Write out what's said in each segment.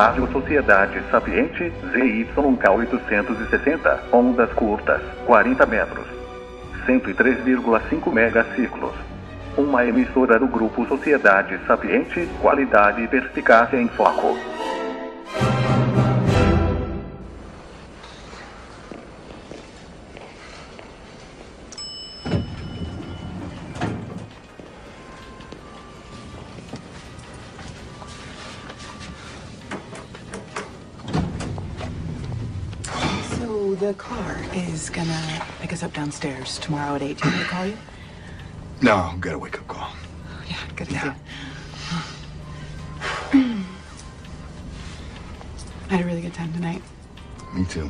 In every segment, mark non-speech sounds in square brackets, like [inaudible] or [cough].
Rádio Sociedade Sapiente ZYK 860, ondas curtas, 40 metros, 103,5 megaciclos. Uma emissora do grupo Sociedade Sapiente, qualidade e perspicácia em foco. So the car is gonna pick us up downstairs tomorrow at 8. Do you want to call you? No, I got a wake up call. Oh, yeah, good idea. I had a really good time tonight. Me too.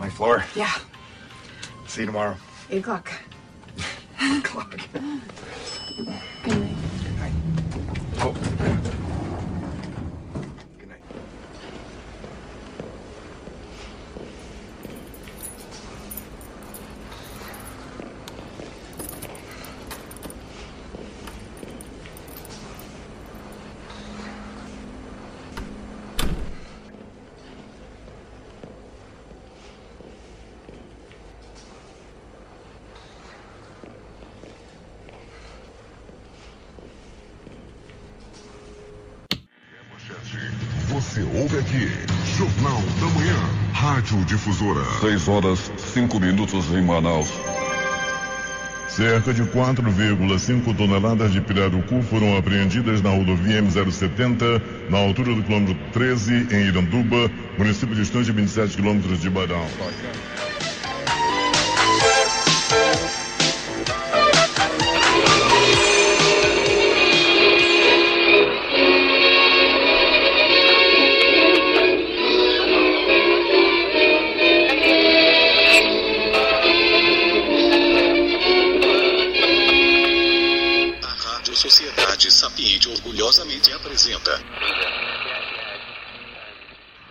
My floor. Yeah, See you tomorrow. 8 o'clock. fuck. Você ouve aqui, Jornal da Manhã, Rádio Difusora. 6 horas 5 minutos em Manaus. Cerca de 4,5 toneladas de pirarucu foram apreendidas na rodovia M070, na altura do quilômetro 13, em Iranduba, município distante de 27 quilômetros de Barão. Apresenta.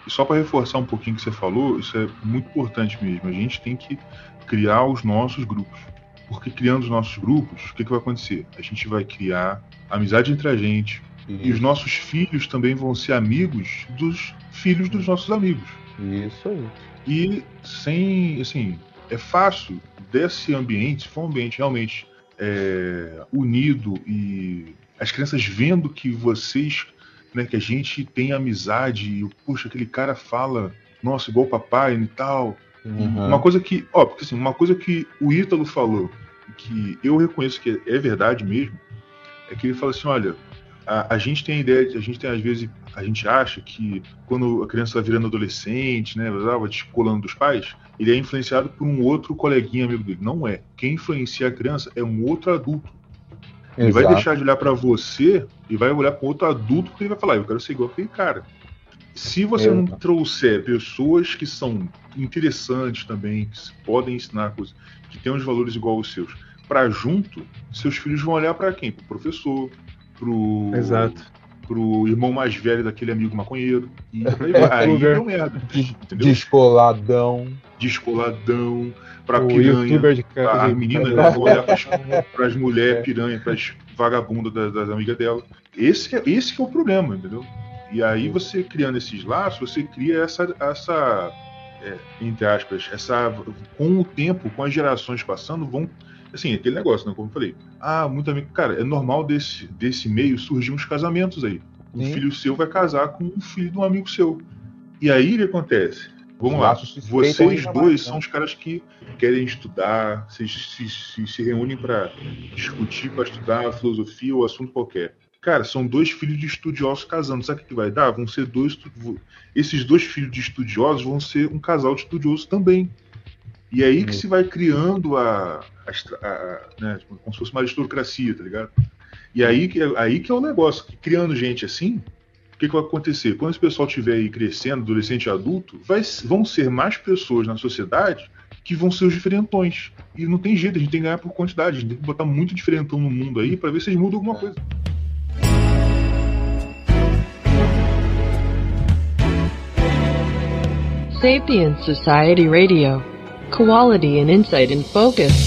E só para reforçar um pouquinho o que você falou, isso é muito importante mesmo. A gente tem que criar os nossos grupos. Porque criando os nossos grupos, o que, que vai acontecer? A gente vai criar amizade entre a gente. E os nossos filhos também vão ser amigos dos filhos dos nossos amigos. Isso aí. E sem, assim, é fácil desse ambiente, se for um ambiente realmente é, unido e as crianças vendo que vocês, né, que a gente tem amizade, e, puxa, aquele cara fala, nossa, igual o papai e tal. Uhum. Uma coisa que, ó, porque assim, uma coisa que o Ítalo falou, que eu reconheço que é verdade mesmo, é que ele fala assim, olha, a, a gente tem a ideia, de- a gente tem às vezes, a gente acha que quando a criança vai virando adolescente, né, vai descolando dos pais, ele é influenciado por um outro coleguinha amigo dele. Não é. Quem influencia a criança é um outro adulto. Ele vai deixar de olhar pra você e vai olhar para outro adulto porque ele vai falar, eu quero ser igual aquele cara. Se você não Exato. trouxer pessoas que são interessantes também, que se- podem ensinar coisas, que têm os valores igual aos seus, pra junto, seus filhos vão olhar pra quem? Pro professor, pro Exato. pro irmão mais velho daquele amigo maconheiro. E [laughs] aí, aí deu merda. Entendeu? Descoladão. Descoladão, pra o piranha. de A de- menina de- vai olhar pras, pras É. mulheres piranha, pras vagabundas das, das amigas dela. Esse, é- esse que é o problema, entendeu? E aí você criando esses laços, você cria essa, essa é, entre aspas, essa com o tempo, com as gerações passando, vão assim, aquele negócio, né, como eu falei. Ah, muito amigo, cara, é normal desse desse meio surgir uns casamentos aí. Um Sim. filho seu vai casar com um filho de um amigo seu. E aí o que acontece? Vamos Os lá. Vocês dois são os caras que querem estudar, vocês se, se, se reúnem para discutir, para estudar filosofia ou assunto qualquer. Cara, são dois filhos de estudiosos casando. Sabe o que vai dar? Vão ser dois. Esses dois filhos de estudiosos vão ser um casal de estudiosos também. E aí que se vai criando a. a a- né, como se fosse uma aristocracia, tá ligado? E aí que, aí que é o negócio. que criando gente assim, o que, que vai acontecer? Quando esse pessoal estiver aí crescendo, adolescente e adulto, vai, vão ser mais pessoas na sociedade que vão ser os diferentões. E não tem jeito, a gente tem que ganhar por quantidade, a gente tem que botar muito diferentão no mundo aí para ver se eles mudam alguma coisa. Sapient Society Radio. quality and insight in focus.